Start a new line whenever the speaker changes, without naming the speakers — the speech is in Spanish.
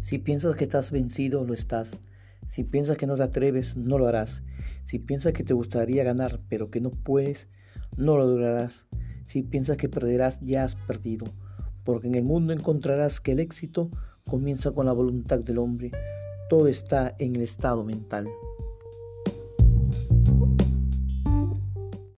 Si piensas que estás vencido, lo estás. Si piensas que no te atreves, no lo harás. Si piensas que te gustaría ganar, pero que no puedes, no lo lograrás. Si piensas que perderás, ya has perdido. Porque en el mundo encontrarás que el éxito comienza con la voluntad del hombre. Todo está en el estado mental.